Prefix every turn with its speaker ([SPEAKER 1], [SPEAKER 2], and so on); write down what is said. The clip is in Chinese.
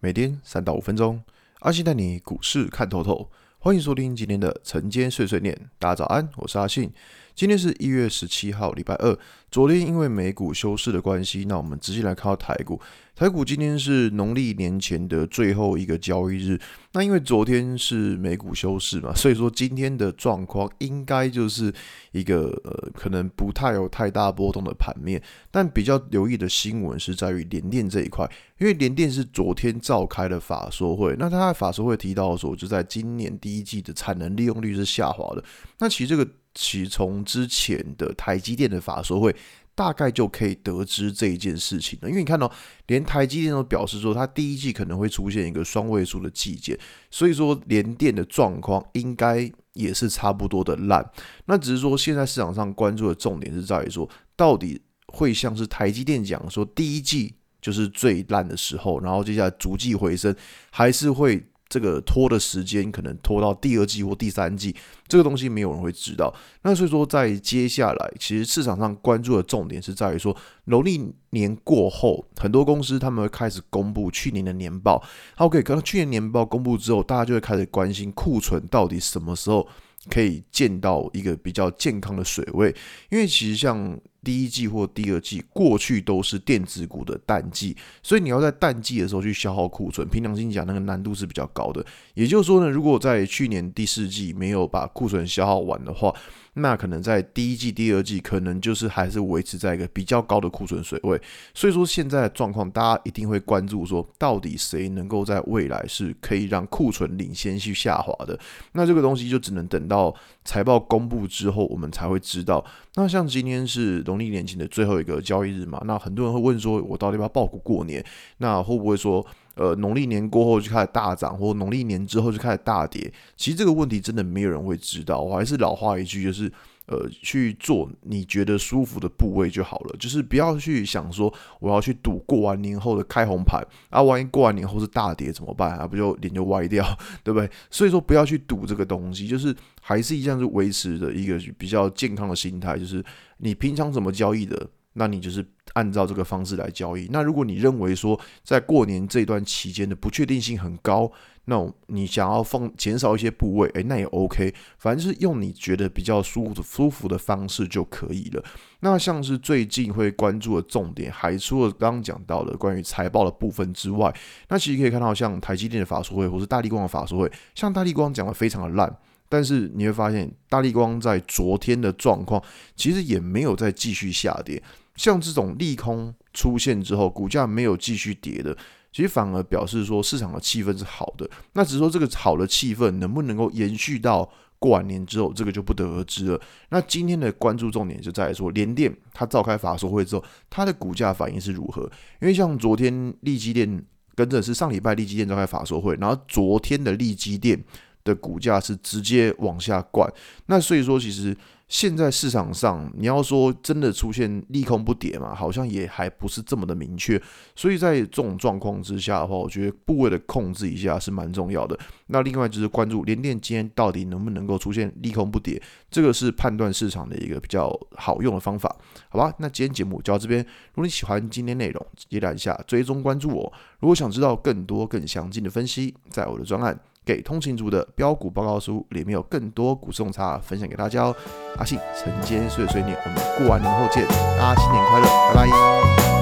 [SPEAKER 1] 每天三到五分钟，阿信带你股市看透透。欢迎收听今天的晨间碎碎念。大家早安，我是阿信。今天是一月十七号，礼拜二。昨天因为美股休市的关系，那我们直接来看到台股。台股今天是农历年前的最后一个交易日。那因为昨天是美股休市嘛，所以说今天的状况应该就是一个呃，可能不太有太大波动的盘面。但比较留意的新闻是在于联电这一块，因为联电是昨天召开的法说会。那他在法说会提到说，就在今年第一季的产能利用率是下滑的。那其实这个其从之前的台积电的法说会。大概就可以得知这一件事情了，因为你看到连台积电都表示说，它第一季可能会出现一个双位数的季减，所以说联电的状况应该也是差不多的烂。那只是说现在市场上关注的重点是在于说，到底会像是台积电讲说第一季就是最烂的时候，然后接下来逐季回升，还是会？这个拖的时间可能拖到第二季或第三季，这个东西没有人会知道。那所以说，在接下来，其实市场上关注的重点是在于说，农历年过后，很多公司他们会开始公布去年的年报。OK，可能去年年报公布之后，大家就会开始关心库存到底什么时候可以见到一个比较健康的水位，因为其实像。第一季或第二季过去都是电子股的淡季，所以你要在淡季的时候去消耗库存，凭良心讲，那个难度是比较高的。也就是说呢，如果在去年第四季没有把库存消耗完的话，那可能在第一季、第二季，可能就是还是维持在一个比较高的库存水位。所以说现在的状况，大家一定会关注说，到底谁能够在未来是可以让库存领先去下滑的？那这个东西就只能等到财报公布之后，我们才会知道。那像今天是农历年前的最后一个交易日嘛，那很多人会问说，我到底要不要抱股过年？那会不会说？呃，农历年过后就开始大涨，或农历年之后就开始大跌。其实这个问题真的没有人会知道。我还是老话一句，就是呃，去做你觉得舒服的部位就好了。就是不要去想说我要去赌过完年后的开红盘啊，万一过完年后是大跌怎么办啊？不就脸就歪掉，对不对？所以说不要去赌这个东西，就是还是一样是维持着一个比较健康的心态，就是你平常怎么交易的。那你就是按照这个方式来交易。那如果你认为说在过年这段期间的不确定性很高，那你想要放减少一些部位，诶，那也 OK。反正是用你觉得比较舒服舒服的方式就可以了。那像是最近会关注的重点，还除了刚刚讲到的关于财报的部分之外，那其实可以看到像台积电的法说会，或是大力光的法说会，像大力光讲的非常的烂。但是你会发现，大力光在昨天的状况其实也没有再继续下跌。像这种利空出现之后，股价没有继续跌的，其实反而表示说市场的气氛是好的。那只是说这个好的气氛能不能够延续到过完年之后，这个就不得而知了。那今天的关注重点就在于说，联电它召开法说会之后，它的股价反应是如何？因为像昨天利基电跟着是上礼拜利基电召开法说会，然后昨天的利基电。的股价是直接往下灌，那所以说，其实现在市场上你要说真的出现利空不跌嘛，好像也还不是这么的明确。所以在这种状况之下的话，我觉得部位的控制一下是蛮重要的。那另外就是关注联电今天到底能不能够出现利空不跌，这个是判断市场的一个比较好用的方法，好吧？那今天节目就到这边。如果你喜欢今天内容，记得按下追踪关注我。如果想知道更多更详尽的分析，在我的专案。给通勤族的标股报告书里面有更多股市洞察分享给大家哦。阿信晨间碎碎念，我们过完年后见，大家新年快乐，拜拜。